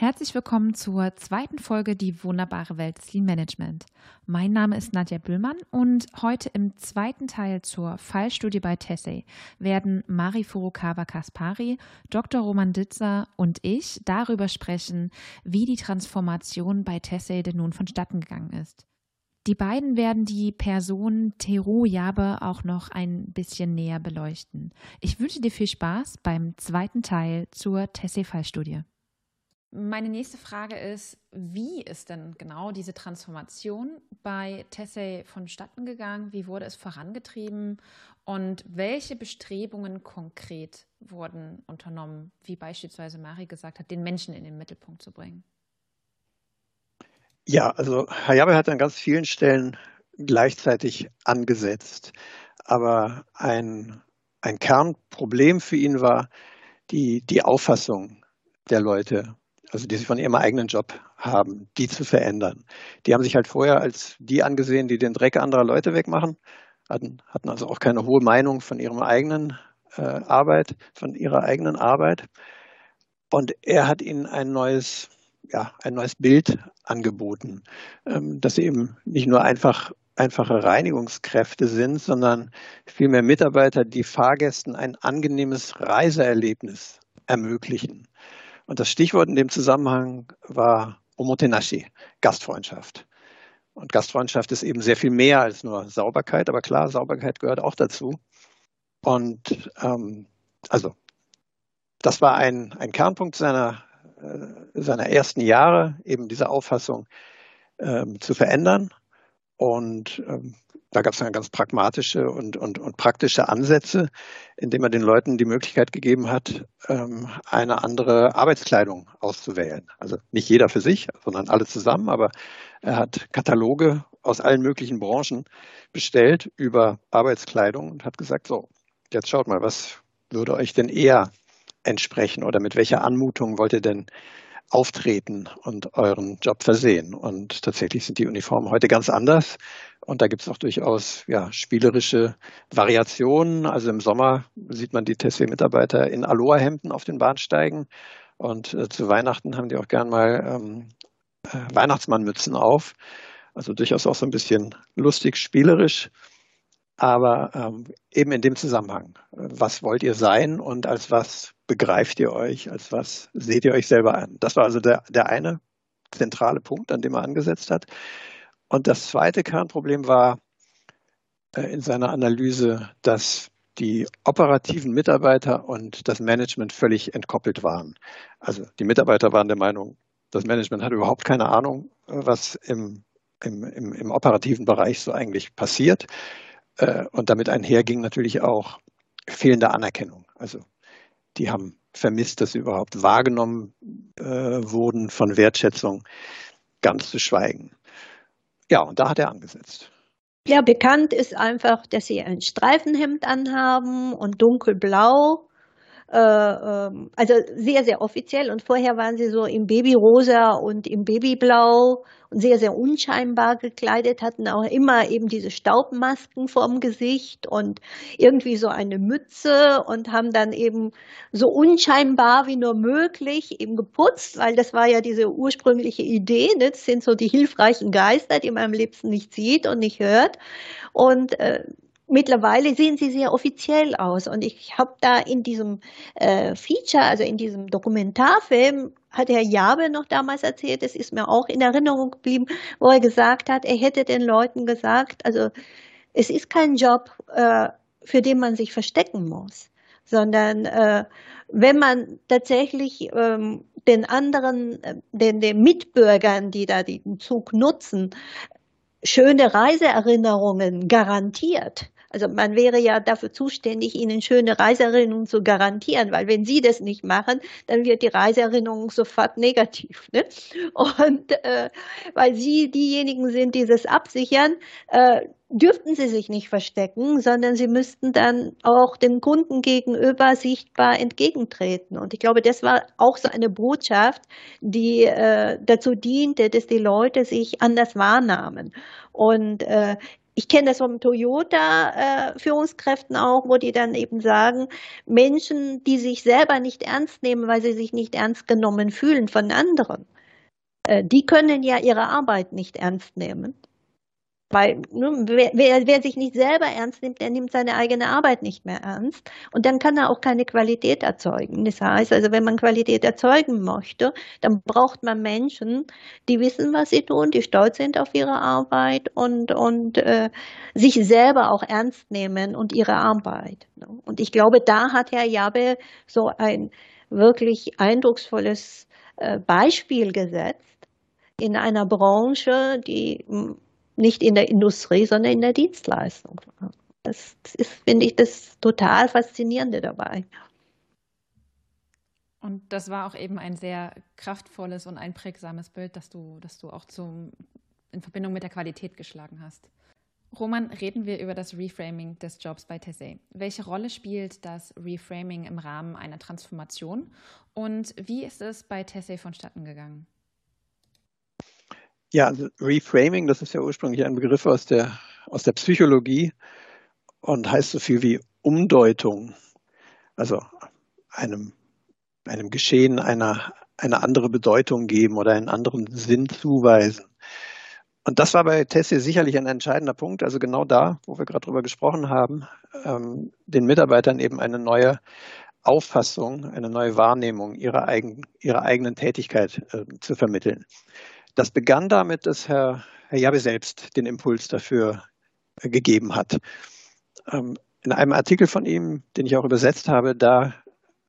Herzlich willkommen zur zweiten Folge Die wunderbare Welt des Lean Management. Mein Name ist Nadja Büllmann und heute im zweiten Teil zur Fallstudie bei Tessay werden Mari Furukawa Kaspari, Dr. Roman Ditzer und ich darüber sprechen, wie die Transformation bei Tessay denn nun vonstatten gegangen ist. Die beiden werden die Person Teru Jabe auch noch ein bisschen näher beleuchten. Ich wünsche dir viel Spaß beim zweiten Teil zur Tessay-Fallstudie. Meine nächste Frage ist, wie ist denn genau diese Transformation bei Tessay vonstatten gegangen? Wie wurde es vorangetrieben? Und welche Bestrebungen konkret wurden unternommen, wie beispielsweise Mari gesagt hat, den Menschen in den Mittelpunkt zu bringen? Ja, also Hayabe hat an ganz vielen Stellen gleichzeitig angesetzt. Aber ein, ein Kernproblem für ihn war die, die Auffassung der Leute also die sich von ihrem eigenen Job haben, die zu verändern. Die haben sich halt vorher als die angesehen, die den Dreck anderer Leute wegmachen, hatten, hatten also auch keine hohe Meinung von ihrem eigenen äh, Arbeit, von ihrer eigenen Arbeit. Und er hat ihnen ein neues, ja, ein neues Bild angeboten, ähm, dass sie eben nicht nur einfach einfache Reinigungskräfte sind, sondern vielmehr Mitarbeiter, die Fahrgästen ein angenehmes Reiseerlebnis ermöglichen. Und das Stichwort in dem Zusammenhang war Omotenashi, Gastfreundschaft. Und Gastfreundschaft ist eben sehr viel mehr als nur Sauberkeit, aber klar, Sauberkeit gehört auch dazu. Und ähm, also das war ein, ein Kernpunkt seiner, äh, seiner ersten Jahre, eben diese Auffassung ähm, zu verändern. Und ähm, da gab es dann ganz pragmatische und, und, und praktische Ansätze, indem er den Leuten die Möglichkeit gegeben hat, ähm, eine andere Arbeitskleidung auszuwählen. Also nicht jeder für sich, sondern alle zusammen, aber er hat Kataloge aus allen möglichen Branchen bestellt über Arbeitskleidung und hat gesagt, so, jetzt schaut mal, was würde euch denn eher entsprechen oder mit welcher Anmutung wollt ihr denn auftreten und euren Job versehen. Und tatsächlich sind die Uniformen heute ganz anders. Und da gibt es auch durchaus ja, spielerische Variationen. Also im Sommer sieht man die Tesla-Mitarbeiter in Aloha-Hemden auf den Bahnsteigen. Und äh, zu Weihnachten haben die auch gern mal ähm, äh, Weihnachtsmannmützen auf. Also durchaus auch so ein bisschen lustig, spielerisch. Aber ähm, eben in dem Zusammenhang. Was wollt ihr sein und als was begreift ihr euch, als was seht ihr euch selber an? Das war also der, der eine zentrale Punkt, an dem er angesetzt hat. Und das zweite Kernproblem war äh, in seiner Analyse, dass die operativen Mitarbeiter und das Management völlig entkoppelt waren. Also die Mitarbeiter waren der Meinung, das Management hat überhaupt keine Ahnung, was im, im, im, im operativen Bereich so eigentlich passiert. Äh, und damit einherging natürlich auch fehlende Anerkennung. Also die haben vermisst, dass sie überhaupt wahrgenommen äh, wurden von Wertschätzung, ganz zu schweigen. Ja, und da hat er angesetzt. Ja, bekannt ist einfach, dass sie ein Streifenhemd anhaben und dunkelblau äh, ähm, also sehr, sehr offiziell. Und vorher waren sie so im Babyrosa und im Babyblau und sehr, sehr unscheinbar gekleidet, hatten auch immer eben diese Staubmasken vorm Gesicht und irgendwie so eine Mütze und haben dann eben so unscheinbar wie nur möglich eben geputzt, weil das war ja diese ursprüngliche Idee. Ne? Das sind so die hilfreichen Geister, die man am liebsten nicht sieht und nicht hört. Und äh, mittlerweile sehen sie sehr offiziell aus. Und ich habe da in diesem äh, Feature, also in diesem Dokumentarfilm, hat Herr Jabe noch damals erzählt, es ist mir auch in Erinnerung geblieben, wo er gesagt hat, er hätte den Leuten gesagt, also es ist kein Job, äh, für den man sich verstecken muss, sondern äh, wenn man tatsächlich ähm, den anderen, den, den Mitbürgern, die da den Zug nutzen, schöne Reiseerinnerungen garantiert, also man wäre ja dafür zuständig, ihnen schöne Reiseerinnerungen zu garantieren, weil wenn sie das nicht machen, dann wird die Reiseerinnerung sofort negativ. Ne? Und äh, weil sie diejenigen sind, die das absichern, äh, dürften sie sich nicht verstecken, sondern sie müssten dann auch dem Kunden gegenüber sichtbar entgegentreten. Und ich glaube, das war auch so eine Botschaft, die äh, dazu diente, dass die Leute sich anders wahrnahmen. Und äh, ich kenne das von Toyota-Führungskräften äh, auch, wo die dann eben sagen, Menschen, die sich selber nicht ernst nehmen, weil sie sich nicht ernst genommen fühlen von anderen, äh, die können ja ihre Arbeit nicht ernst nehmen. Weil ne, wer, wer, wer, sich nicht selber ernst nimmt, der nimmt seine eigene Arbeit nicht mehr ernst. Und dann kann er auch keine Qualität erzeugen. Das heißt also, wenn man Qualität erzeugen möchte, dann braucht man Menschen, die wissen, was sie tun, die stolz sind auf ihre Arbeit und, und äh, sich selber auch ernst nehmen und ihre Arbeit. Ne? Und ich glaube, da hat Herr Jabe so ein wirklich eindrucksvolles äh, Beispiel gesetzt in einer Branche, die nicht in der Industrie, sondern in der Dienstleistung. Das ist, finde ich, das total Faszinierende dabei. Und das war auch eben ein sehr kraftvolles und einprägsames Bild, das du, das du auch zum, in Verbindung mit der Qualität geschlagen hast. Roman, reden wir über das Reframing des Jobs bei Tessé. Welche Rolle spielt das Reframing im Rahmen einer Transformation und wie ist es bei Tessé vonstatten gegangen? Ja, also Reframing, das ist ja ursprünglich ein Begriff aus der, aus der Psychologie und heißt so viel wie Umdeutung. Also einem, einem Geschehen einer, eine andere Bedeutung geben oder einen anderen Sinn zuweisen. Und das war bei Tessie sicherlich ein entscheidender Punkt, also genau da, wo wir gerade drüber gesprochen haben, ähm, den Mitarbeitern eben eine neue Auffassung, eine neue Wahrnehmung ihrer, eigen, ihrer eigenen Tätigkeit äh, zu vermitteln. Das begann damit, dass Herr, Herr Jabe selbst den Impuls dafür äh, gegeben hat. Ähm, in einem Artikel von ihm, den ich auch übersetzt habe, da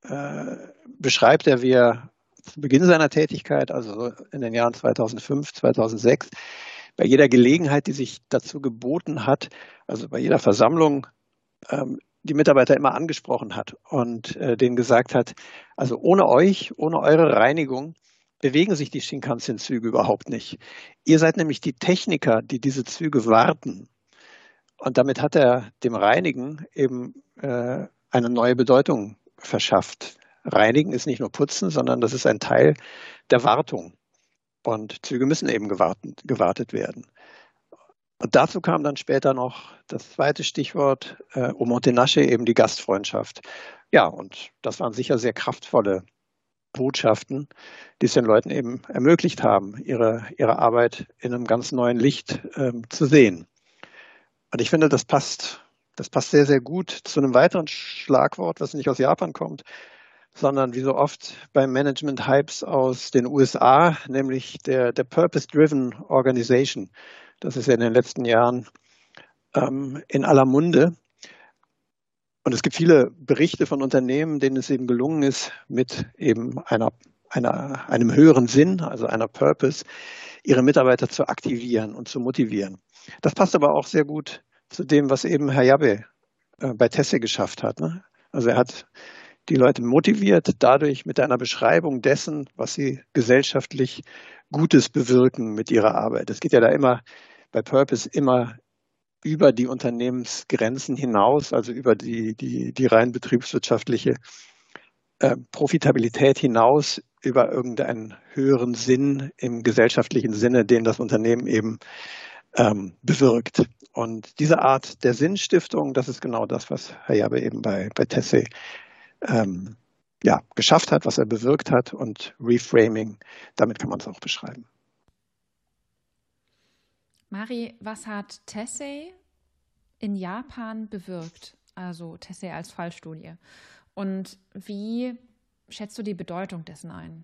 äh, beschreibt er, wie er zu Beginn seiner Tätigkeit, also in den Jahren 2005, 2006, bei jeder Gelegenheit, die sich dazu geboten hat, also bei jeder Versammlung, ähm, die Mitarbeiter immer angesprochen hat und äh, denen gesagt hat, also ohne euch, ohne eure Reinigung bewegen sich die Shinkansen-Züge überhaupt nicht. Ihr seid nämlich die Techniker, die diese Züge warten. Und damit hat er dem Reinigen eben äh, eine neue Bedeutung verschafft. Reinigen ist nicht nur Putzen, sondern das ist ein Teil der Wartung. Und Züge müssen eben gewartet, gewartet werden. Und dazu kam dann später noch das zweite Stichwort, äh, Omotenashi, eben die Gastfreundschaft. Ja, und das waren sicher sehr kraftvolle Botschaften, die es den Leuten eben ermöglicht haben, ihre, ihre Arbeit in einem ganz neuen Licht ähm, zu sehen. Und ich finde, das passt, das passt sehr, sehr gut zu einem weiteren Schlagwort, was nicht aus Japan kommt, sondern wie so oft bei Management-Hypes aus den USA, nämlich der, der Purpose-Driven Organization. Das ist ja in den letzten Jahren ähm, in aller Munde. Und es gibt viele Berichte von Unternehmen, denen es eben gelungen ist, mit eben einer, einer, einem höheren Sinn, also einer Purpose, ihre Mitarbeiter zu aktivieren und zu motivieren. Das passt aber auch sehr gut zu dem, was eben Herr Jabe äh, bei Tesse geschafft hat. Ne? Also er hat die Leute motiviert, dadurch mit einer Beschreibung dessen, was sie gesellschaftlich Gutes bewirken mit ihrer Arbeit. Es geht ja da immer bei Purpose immer über die Unternehmensgrenzen hinaus, also über die, die, die rein betriebswirtschaftliche äh, Profitabilität hinaus, über irgendeinen höheren Sinn im gesellschaftlichen Sinne, den das Unternehmen eben ähm, bewirkt. Und diese Art der Sinnstiftung, das ist genau das, was Herr Jabe eben bei, bei Tesse ähm, ja, geschafft hat, was er bewirkt hat. Und Reframing, damit kann man es auch beschreiben. Mari, was hat Tessay in Japan bewirkt? Also Tessay als Fallstudie. Und wie schätzt du die Bedeutung dessen ein?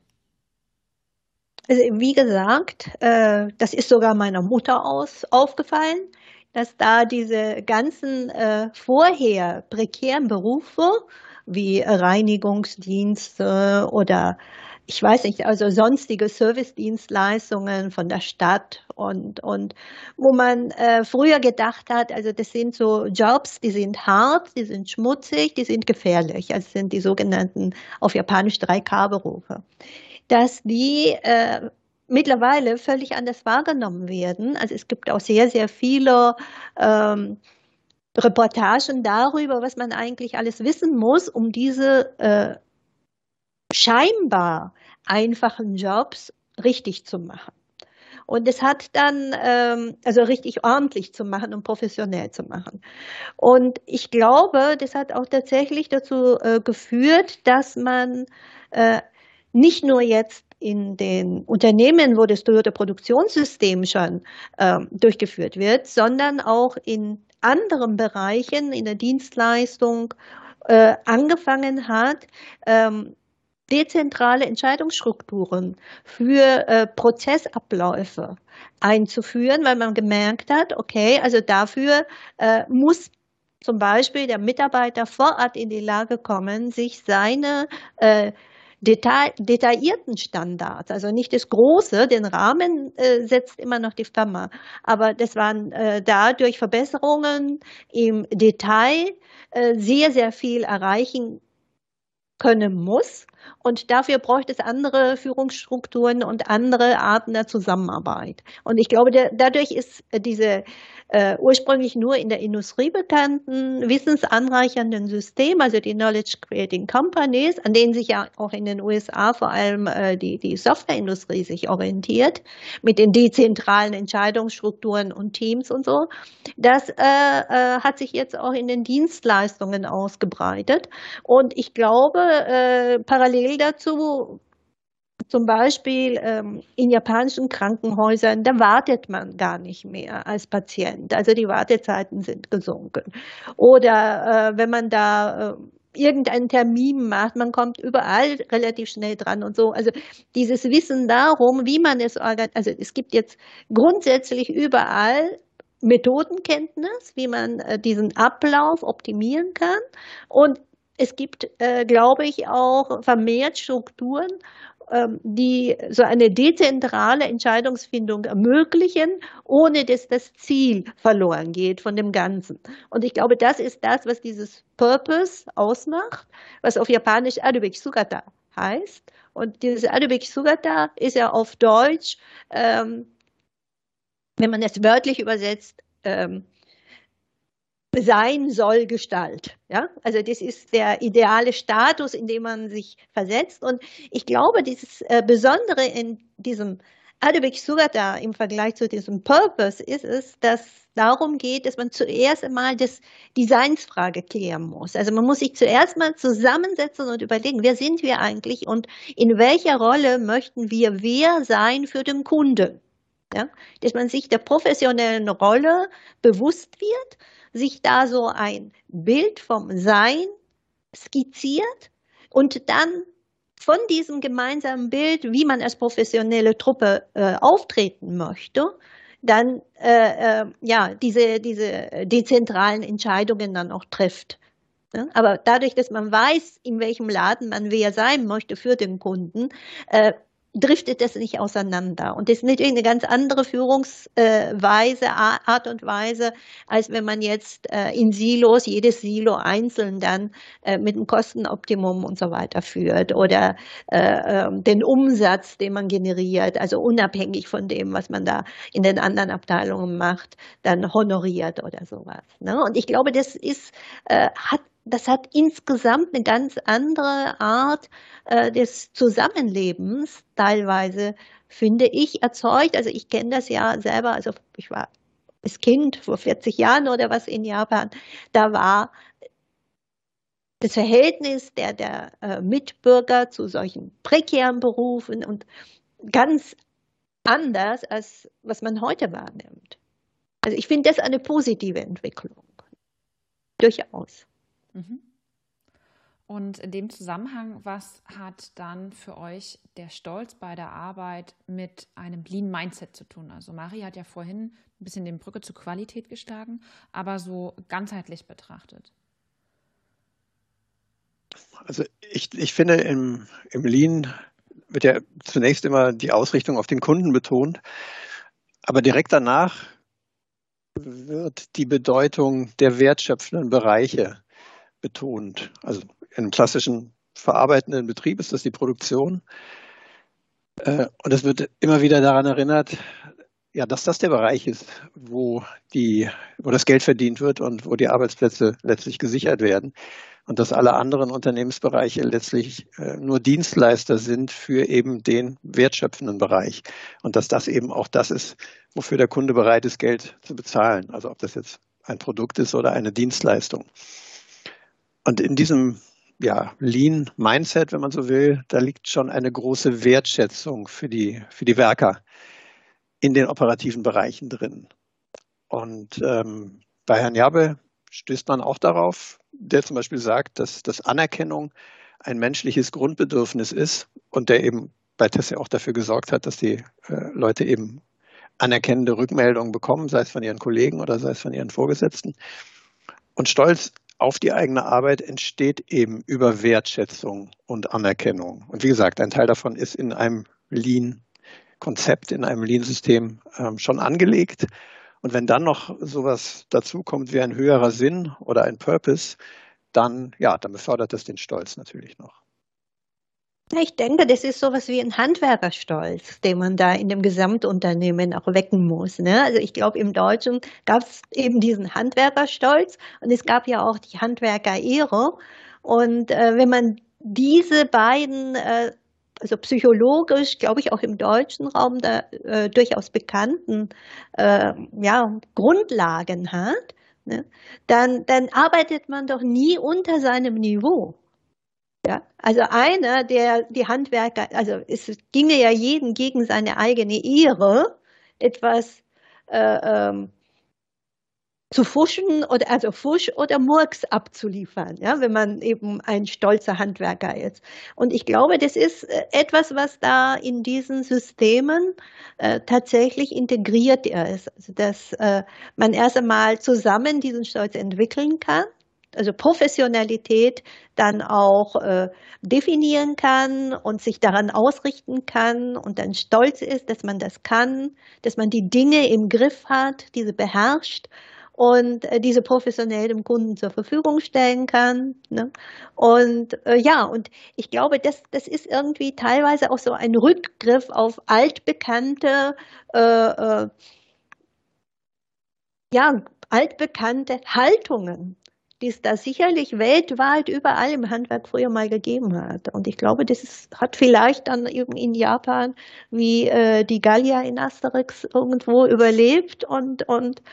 Also wie gesagt, äh, das ist sogar meiner Mutter aus aufgefallen, dass da diese ganzen äh, vorher prekären Berufe wie Reinigungsdienste oder ich weiß nicht, also sonstige Servicedienstleistungen von der Stadt und, und wo man äh, früher gedacht hat, also das sind so Jobs, die sind hart, die sind schmutzig, die sind gefährlich. Also sind die sogenannten auf Japanisch 3K-Berufe. Dass die äh, mittlerweile völlig anders wahrgenommen werden. Also es gibt auch sehr, sehr viele ähm, Reportagen darüber, was man eigentlich alles wissen muss, um diese äh, scheinbar einfachen Jobs richtig zu machen. Und es hat dann, ähm, also richtig ordentlich zu machen und professionell zu machen. Und ich glaube, das hat auch tatsächlich dazu äh, geführt, dass man äh, nicht nur jetzt in den Unternehmen, wo das Toyota Produktionssystem schon äh, durchgeführt wird, sondern auch in anderen Bereichen in der Dienstleistung äh, angefangen hat, ähm, dezentrale Entscheidungsstrukturen für äh, Prozessabläufe einzuführen, weil man gemerkt hat, okay, also dafür äh, muss zum Beispiel der Mitarbeiter vor Ort in die Lage kommen, sich seine äh, detail, detaillierten Standards, also nicht das Große, den Rahmen äh, setzt immer noch die Firma, aber das waren äh, dadurch Verbesserungen im Detail äh, sehr, sehr viel erreichen können muss. Und dafür bräuchte es andere Führungsstrukturen und andere Arten der Zusammenarbeit. Und ich glaube, der, dadurch ist diese äh, ursprünglich nur in der Industrie bekannten wissensanreichernden System, also die Knowledge Creating Companies, an denen sich ja auch in den USA vor allem äh, die, die Softwareindustrie sich orientiert, mit den dezentralen Entscheidungsstrukturen und Teams und so. Das äh, äh, hat sich jetzt auch in den Dienstleistungen ausgebreitet. Und ich glaube, äh, parallel dazu zum Beispiel ähm, in japanischen Krankenhäusern, da wartet man gar nicht mehr als Patient. Also die Wartezeiten sind gesunken. Oder äh, wenn man da äh, irgendeinen Termin macht, man kommt überall relativ schnell dran und so. Also dieses Wissen darum, wie man es organisiert, also es gibt jetzt grundsätzlich überall Methodenkenntnis, wie man äh, diesen Ablauf optimieren kann. Und es gibt, äh, glaube ich, auch vermehrt Strukturen, ähm, die so eine dezentrale Entscheidungsfindung ermöglichen, ohne dass das Ziel verloren geht von dem Ganzen. Und ich glaube, das ist das, was dieses Purpose ausmacht, was auf Japanisch Adubeki Sugata heißt. Und dieses Adubeki Sugata ist ja auf Deutsch, ähm, wenn man es wörtlich übersetzt, ähm, sein soll Gestalt. Ja, also das ist der ideale Status, in dem man sich versetzt. Und ich glaube, dieses äh, Besondere in diesem Adebek Sugata im Vergleich zu diesem Purpose ist es, dass darum geht, dass man zuerst einmal das Designsfrage klären muss. Also man muss sich zuerst mal zusammensetzen und überlegen, wer sind wir eigentlich und in welcher Rolle möchten wir wer sein für den Kunden. Ja, dass man sich der professionellen Rolle bewusst wird sich da so ein Bild vom Sein skizziert und dann von diesem gemeinsamen Bild, wie man als professionelle Truppe äh, auftreten möchte, dann äh, äh, ja diese diese dezentralen Entscheidungen dann auch trifft. Ja? Aber dadurch, dass man weiß, in welchem Laden man wer sein möchte für den Kunden, äh, driftet das nicht auseinander. Und das ist natürlich eine ganz andere Führungsweise, Art und Weise, als wenn man jetzt äh, in Silos, jedes Silo einzeln dann äh, mit einem Kostenoptimum und so weiter führt oder äh, ähm, den Umsatz, den man generiert, also unabhängig von dem, was man da in den anderen Abteilungen macht, dann honoriert oder sowas. Ne? Und ich glaube, das ist, hat das hat insgesamt eine ganz andere Art äh, des Zusammenlebens teilweise, finde ich, erzeugt. Also ich kenne das ja selber, also ich war als Kind vor 40 Jahren oder was in Japan, da war das Verhältnis der, der äh, Mitbürger zu solchen prekären Berufen und ganz anders, als was man heute wahrnimmt. Also ich finde das eine positive Entwicklung. Durchaus. Mhm. Und in dem Zusammenhang, was hat dann für euch der Stolz bei der Arbeit mit einem Lean Mindset zu tun? Also Marie hat ja vorhin ein bisschen den Brücke zur Qualität geschlagen, aber so ganzheitlich betrachtet. Also ich, ich finde, im, im Lean wird ja zunächst immer die Ausrichtung auf den Kunden betont, aber direkt danach wird die Bedeutung der wertschöpfenden Bereiche betont. Also im klassischen verarbeitenden Betrieb ist das die Produktion. Äh, und es wird immer wieder daran erinnert, ja, dass das der Bereich ist, wo die, wo das Geld verdient wird und wo die Arbeitsplätze letztlich gesichert werden. und dass alle anderen Unternehmensbereiche letztlich äh, nur Dienstleister sind für eben den wertschöpfenden Bereich und dass das eben auch das ist, wofür der Kunde bereit ist, Geld zu bezahlen. Also ob das jetzt ein Produkt ist oder eine Dienstleistung. Und in diesem ja, Lean Mindset, wenn man so will, da liegt schon eine große Wertschätzung für die, für die Werker in den operativen Bereichen drin. Und ähm, bei Herrn Jabe stößt man auch darauf, der zum Beispiel sagt, dass, dass Anerkennung ein menschliches Grundbedürfnis ist und der eben bei Tesse auch dafür gesorgt hat, dass die äh, Leute eben anerkennende Rückmeldungen bekommen, sei es von ihren Kollegen oder sei es von ihren Vorgesetzten. Und Stolz auf die eigene Arbeit entsteht eben über Wertschätzung und Anerkennung. Und wie gesagt, ein Teil davon ist in einem Lean-Konzept, in einem Lean-System ähm, schon angelegt. Und wenn dann noch sowas dazukommt wie ein höherer Sinn oder ein Purpose, dann, ja, dann befördert das den Stolz natürlich noch. Ich denke, das ist sowas wie ein Handwerkerstolz, den man da in dem Gesamtunternehmen auch wecken muss. Ne? Also ich glaube, im Deutschen gab es eben diesen Handwerkerstolz und es gab ja auch die Handwerkerehre. Und äh, wenn man diese beiden, äh, also psychologisch, glaube ich, auch im deutschen Raum da äh, durchaus bekannten äh, ja, Grundlagen hat, ne? dann, dann arbeitet man doch nie unter seinem Niveau. Ja, also einer, der die Handwerker, also es ginge ja jeden gegen seine eigene Ehre, etwas äh, ähm, zu fuschen oder also Fusch oder Murks abzuliefern, ja, wenn man eben ein stolzer Handwerker ist. Und ich glaube, das ist äh, etwas, was da in diesen Systemen äh, tatsächlich integriert ist, also dass äh, man erst einmal zusammen diesen Stolz entwickeln kann also Professionalität dann auch äh, definieren kann und sich daran ausrichten kann und dann stolz ist, dass man das kann, dass man die Dinge im Griff hat, diese beherrscht und äh, diese professionell dem Kunden zur Verfügung stellen kann. Ne? Und äh, ja, und ich glaube, das, das ist irgendwie teilweise auch so ein Rückgriff auf altbekannte äh, äh, ja, altbekannte Haltungen die es da sicherlich weltweit überall im Handwerk früher mal gegeben hat. Und ich glaube, das ist, hat vielleicht dann eben in Japan wie äh, die Gallier in Asterix irgendwo überlebt und, und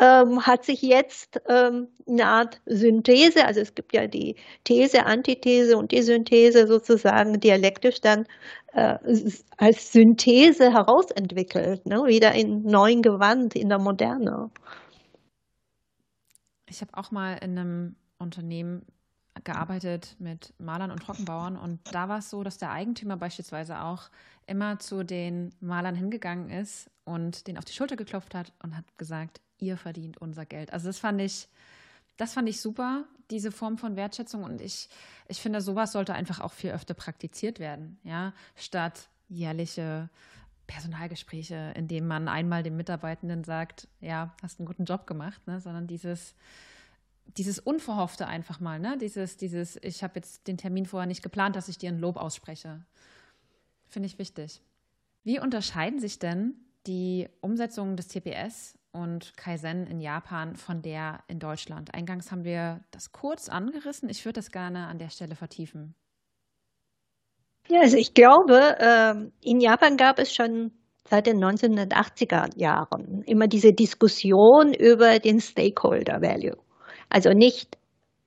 ähm, hat sich jetzt ähm, eine Art Synthese, also es gibt ja die These, Antithese und die Synthese sozusagen dialektisch dann äh, als Synthese herausentwickelt, ne? wieder in neuen Gewand, in der Moderne. Ich habe auch mal in einem Unternehmen gearbeitet mit Malern und Trockenbauern und da war es so, dass der Eigentümer beispielsweise auch immer zu den Malern hingegangen ist und den auf die Schulter geklopft hat und hat gesagt, ihr verdient unser Geld. Also das fand ich, das fand ich super, diese Form von Wertschätzung und ich, ich finde, sowas sollte einfach auch viel öfter praktiziert werden, ja, statt jährliche Personalgespräche, in denen man einmal dem Mitarbeitenden sagt, ja, hast einen guten Job gemacht, ne? sondern dieses, dieses Unverhoffte einfach mal, ne? dieses, dieses, ich habe jetzt den Termin vorher nicht geplant, dass ich dir ein Lob ausspreche. Finde ich wichtig. Wie unterscheiden sich denn die Umsetzung des TPS und Kaizen in Japan von der in Deutschland? Eingangs haben wir das kurz angerissen. Ich würde das gerne an der Stelle vertiefen. Ja, also ich glaube, ähm, in Japan gab es schon seit den 1980er Jahren immer diese Diskussion über den Stakeholder Value. Also nicht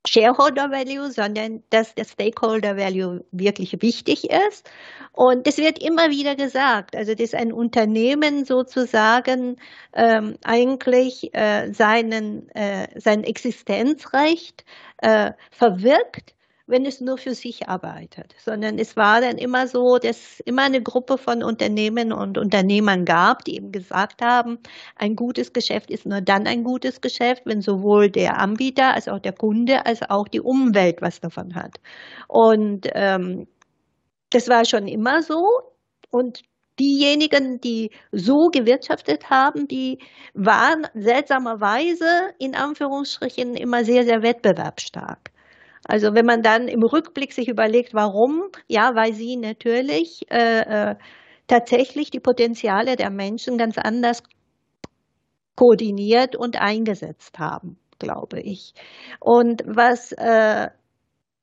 Shareholder Value, sondern dass der Stakeholder Value wirklich wichtig ist. Und das wird immer wieder gesagt, also dass ein Unternehmen sozusagen ähm, eigentlich äh, seinen, äh, sein Existenzrecht äh, verwirkt, wenn es nur für sich arbeitet, sondern es war dann immer so, dass immer eine Gruppe von Unternehmen und Unternehmern gab, die eben gesagt haben, ein gutes Geschäft ist nur dann ein gutes Geschäft, wenn sowohl der Anbieter als auch der Kunde als auch die Umwelt was davon hat. Und ähm, das war schon immer so. Und diejenigen, die so gewirtschaftet haben, die waren seltsamerweise in Anführungsstrichen immer sehr, sehr wettbewerbsstark. Also wenn man dann im Rückblick sich überlegt, warum, ja, weil sie natürlich äh, äh, tatsächlich die Potenziale der Menschen ganz anders koordiniert und eingesetzt haben, glaube ich. Und was äh,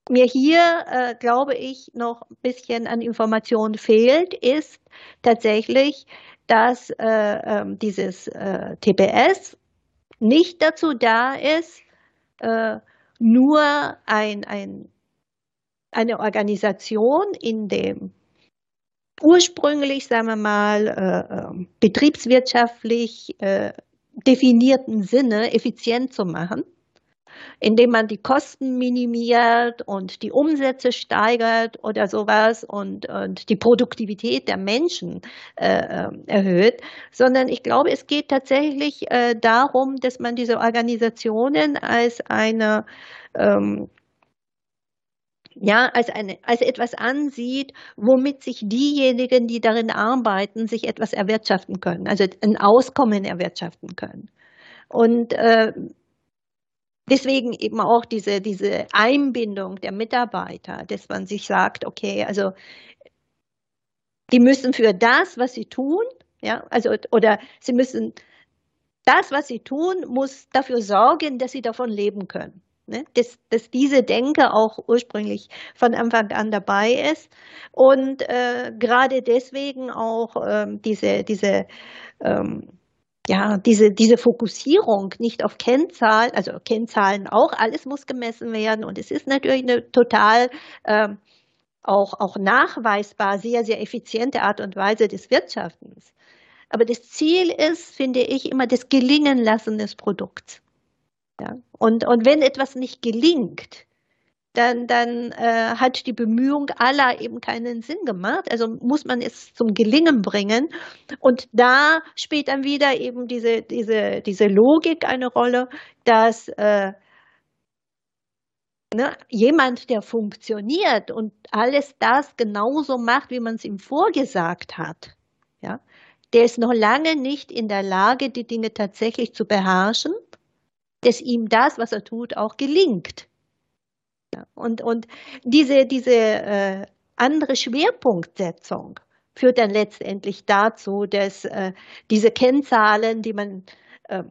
mir hier, äh, glaube ich, noch ein bisschen an Informationen fehlt, ist tatsächlich, dass äh, äh, dieses äh, TPS nicht dazu da ist, äh, nur ein, ein, eine Organisation in dem ursprünglich, sagen wir mal, äh, ähm, betriebswirtschaftlich definierten Sinne effizient zu machen, indem man die Kosten minimiert und die Umsätze steigert oder sowas und, und die Produktivität der Menschen äh, ähm, erhöht, sondern ich glaube, es geht tatsächlich äh, darum, dass man diese Organisationen als eine ähm, ja, als, eine, als etwas ansieht, womit sich diejenigen, die darin arbeiten, sich etwas erwirtschaften können, also ein Auskommen erwirtschaften können. Und äh, Deswegen eben auch diese, diese Einbindung der Mitarbeiter, dass man sich sagt, okay, also die müssen für das, was sie tun, ja, also oder sie müssen das, was sie tun, muss dafür sorgen, dass sie davon leben können. Ne? Dass, dass diese Denke auch ursprünglich von Anfang an dabei ist und äh, gerade deswegen auch ähm, diese, diese ähm, ja, diese, diese Fokussierung nicht auf Kennzahlen, also Kennzahlen auch, alles muss gemessen werden und es ist natürlich eine total ähm, auch, auch nachweisbar sehr, sehr effiziente Art und Weise des Wirtschaftens. Aber das Ziel ist, finde ich, immer das Gelingen lassen des Produkts. Ja? Und, und wenn etwas nicht gelingt, dann, dann äh, hat die Bemühung aller eben keinen Sinn gemacht. Also muss man es zum Gelingen bringen. Und da spielt dann wieder eben diese, diese, diese Logik eine Rolle, dass äh, ne, jemand, der funktioniert und alles das genauso macht, wie man es ihm vorgesagt hat, ja, der ist noch lange nicht in der Lage, die Dinge tatsächlich zu beherrschen, dass ihm das, was er tut, auch gelingt. Und, und diese, diese äh, andere Schwerpunktsetzung führt dann letztendlich dazu, dass äh, diese Kennzahlen, die man, äh,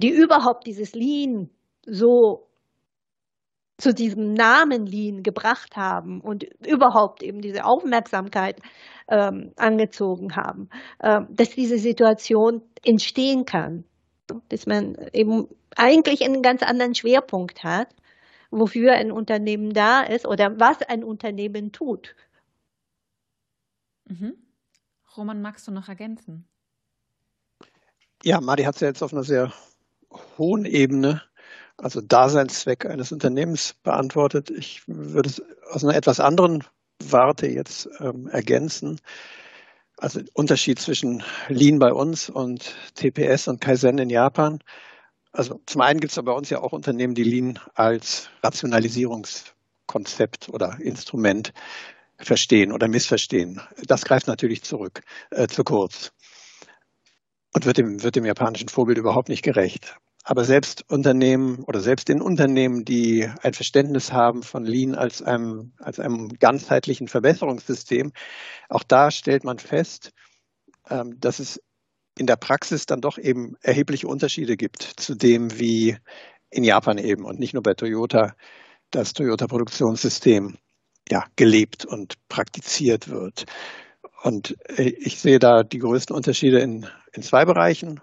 die überhaupt dieses Lean so zu diesem Namen Lean gebracht haben und überhaupt eben diese Aufmerksamkeit ähm, angezogen haben, äh, dass diese Situation entstehen kann, dass man eben eigentlich einen ganz anderen Schwerpunkt hat wofür ein Unternehmen da ist oder was ein Unternehmen tut. Mhm. Roman, magst du noch ergänzen? Ja, Madi hat es ja jetzt auf einer sehr hohen Ebene, also Daseinszweck eines Unternehmens beantwortet. Ich würde es aus einer etwas anderen Warte jetzt ähm, ergänzen. Also Unterschied zwischen Lean bei uns und TPS und Kaizen in Japan. Also zum einen gibt es bei uns ja auch Unternehmen, die Lean als Rationalisierungskonzept oder Instrument verstehen oder missverstehen. Das greift natürlich zurück, äh, zu kurz und wird dem, wird dem japanischen Vorbild überhaupt nicht gerecht. Aber selbst Unternehmen oder selbst in Unternehmen, die ein Verständnis haben von Lean als einem, als einem ganzheitlichen Verbesserungssystem, auch da stellt man fest, ähm, dass es in der Praxis dann doch eben erhebliche Unterschiede gibt zu dem, wie in Japan eben und nicht nur bei Toyota das Toyota-Produktionssystem ja, gelebt und praktiziert wird. Und äh, ich sehe da die größten Unterschiede in, in zwei Bereichen.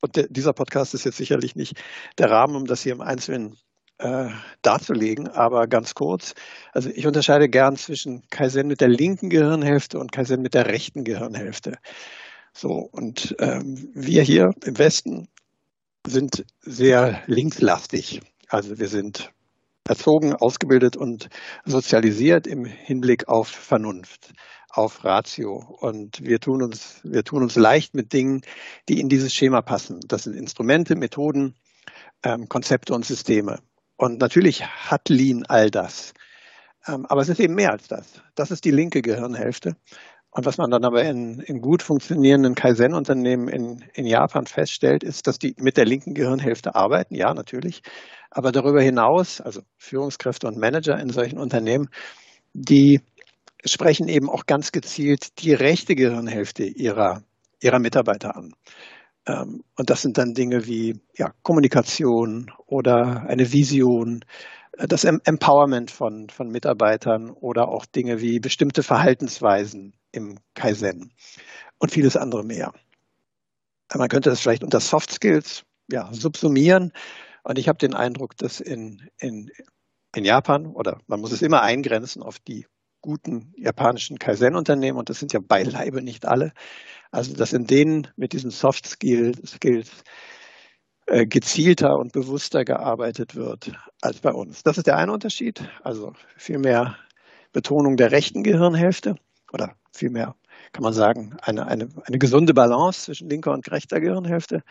Und der, dieser Podcast ist jetzt sicherlich nicht der Rahmen, um das hier im Einzelnen äh, darzulegen, aber ganz kurz. Also ich unterscheide gern zwischen Kaizen mit der linken Gehirnhälfte und Kaizen mit der rechten Gehirnhälfte. So, und ähm, wir hier im Westen sind sehr linkslastig. Also wir sind erzogen, ausgebildet und sozialisiert im Hinblick auf Vernunft, auf Ratio. Und wir tun uns, wir tun uns leicht mit Dingen, die in dieses Schema passen. Das sind Instrumente, Methoden, ähm, Konzepte und Systeme. Und natürlich hat Lean all das. Ähm, aber es ist eben mehr als das. Das ist die linke Gehirnhälfte. Und was man dann aber in, in gut funktionierenden Kaizen-Unternehmen in, in Japan feststellt, ist, dass die mit der linken Gehirnhälfte arbeiten, ja, natürlich. Aber darüber hinaus, also Führungskräfte und Manager in solchen Unternehmen, die sprechen eben auch ganz gezielt die rechte Gehirnhälfte ihrer, ihrer Mitarbeiter an. Ähm, und das sind dann Dinge wie ja, Kommunikation oder eine Vision, das Empowerment von, von Mitarbeitern oder auch Dinge wie bestimmte Verhaltensweisen im Kaizen und vieles andere mehr. Man könnte das vielleicht unter Soft Skills ja, subsumieren. Und ich habe den Eindruck, dass in, in, in Japan, oder man muss es immer eingrenzen auf die guten japanischen Kaizen-Unternehmen, und das sind ja beileibe nicht alle, also dass in denen mit diesen Soft Skills, äh, gezielter und bewusster gearbeitet wird als bei uns. Das ist der eine Unterschied, also viel mehr Betonung der rechten Gehirnhälfte oder vielmehr kann man sagen, eine, eine, eine gesunde Balance zwischen linker und rechter Gehirnhälfte.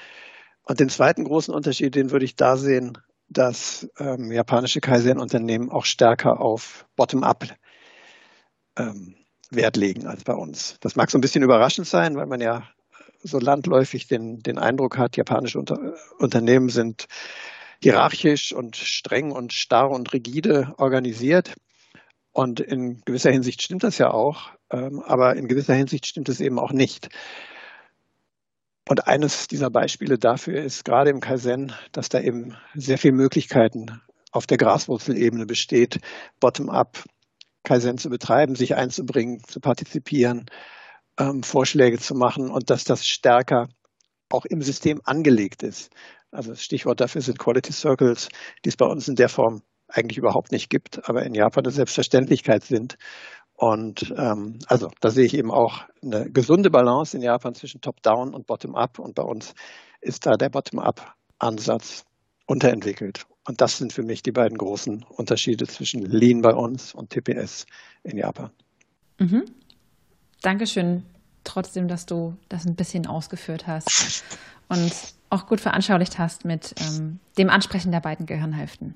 Und den zweiten großen Unterschied, den würde ich da sehen, dass ähm, japanische Kaizen-Unternehmen auch stärker auf Bottom-up ähm, Wert legen als bei uns. Das mag so ein bisschen überraschend sein, weil man ja so landläufig den, den Eindruck hat, japanische Unter Unternehmen sind hierarchisch und streng und starr und rigide organisiert. Und in gewisser Hinsicht stimmt das ja auch, aber in gewisser Hinsicht stimmt es eben auch nicht. Und eines dieser Beispiele dafür ist gerade im Kaizen, dass da eben sehr viele Möglichkeiten auf der Graswurzelebene besteht, bottom-up Kaizen zu betreiben, sich einzubringen, zu partizipieren, ähm, Vorschläge zu machen und dass das stärker auch im System angelegt ist. Also das Stichwort dafür sind Quality Circles, die es bei uns in der Form eigentlich überhaupt nicht gibt, aber in Japan eine Selbstverständlichkeit sind. Und ähm, also da sehe ich eben auch eine gesunde Balance in Japan zwischen Top-Down und Bottom-Up. Und bei uns ist da der Bottom-Up-Ansatz unterentwickelt. Und das sind für mich die beiden großen Unterschiede zwischen Lean bei uns und TPS in Japan. Mhm. Dankeschön trotzdem, dass du das ein bisschen ausgeführt hast und auch gut veranschaulicht hast mit ähm, dem Ansprechen der beiden Gehirnhälften.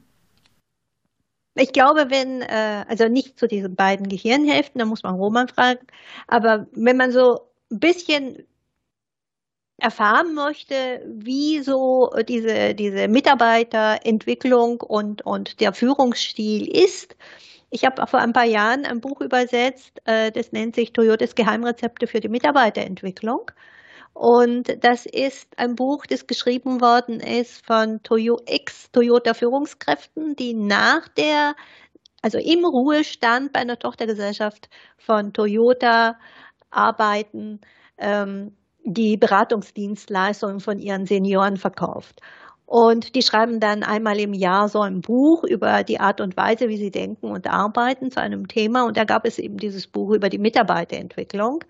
Ich glaube, wenn, äh, also nicht zu diesen beiden Gehirnhälften, da muss man Roman fragen, aber wenn man so ein bisschen erfahren möchte, wie so diese, diese Mitarbeiterentwicklung und, und der Führungsstil ist. Ich habe vor ein paar Jahren ein Buch übersetzt, äh, das nennt sich Toyotas Geheimrezepte für die Mitarbeiterentwicklung. Und das ist ein Buch, das geschrieben worden ist von Toyo Ex-Toyota Führungskräften, die nach der, also im Ruhestand bei einer Tochtergesellschaft von Toyota arbeiten, ähm, die Beratungsdienstleistungen von ihren Senioren verkauft. Und die schreiben dann einmal im Jahr so ein Buch über die Art und Weise, wie sie denken und arbeiten zu einem Thema. Und da gab es eben dieses Buch über die Mitarbeiterentwicklung.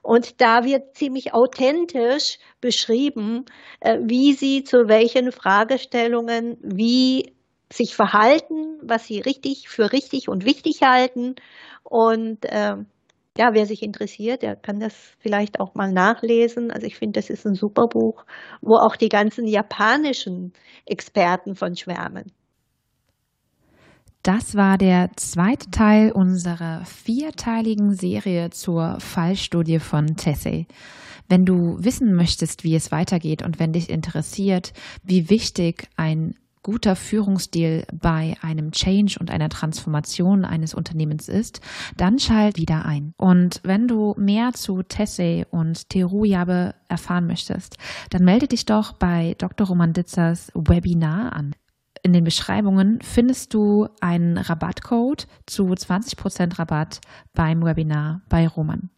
Und da wird ziemlich authentisch beschrieben, äh, wie sie zu welchen Fragestellungen wie sich verhalten, was sie richtig für richtig und wichtig halten. Und äh, ja, wer sich interessiert, der kann das vielleicht auch mal nachlesen. Also ich finde, das ist ein super Buch, wo auch die ganzen japanischen Experten von schwärmen. Das war der zweite Teil unserer vierteiligen Serie zur Fallstudie von Tessay. Wenn du wissen möchtest, wie es weitergeht und wenn dich interessiert, wie wichtig ein guter Führungsstil bei einem Change und einer Transformation eines Unternehmens ist, dann schalt wieder ein. Und wenn du mehr zu Tessay und Teruyabe erfahren möchtest, dann melde dich doch bei Dr. Roman Ditzers Webinar an. In den Beschreibungen findest du einen Rabattcode zu 20% Rabatt beim Webinar bei Roman.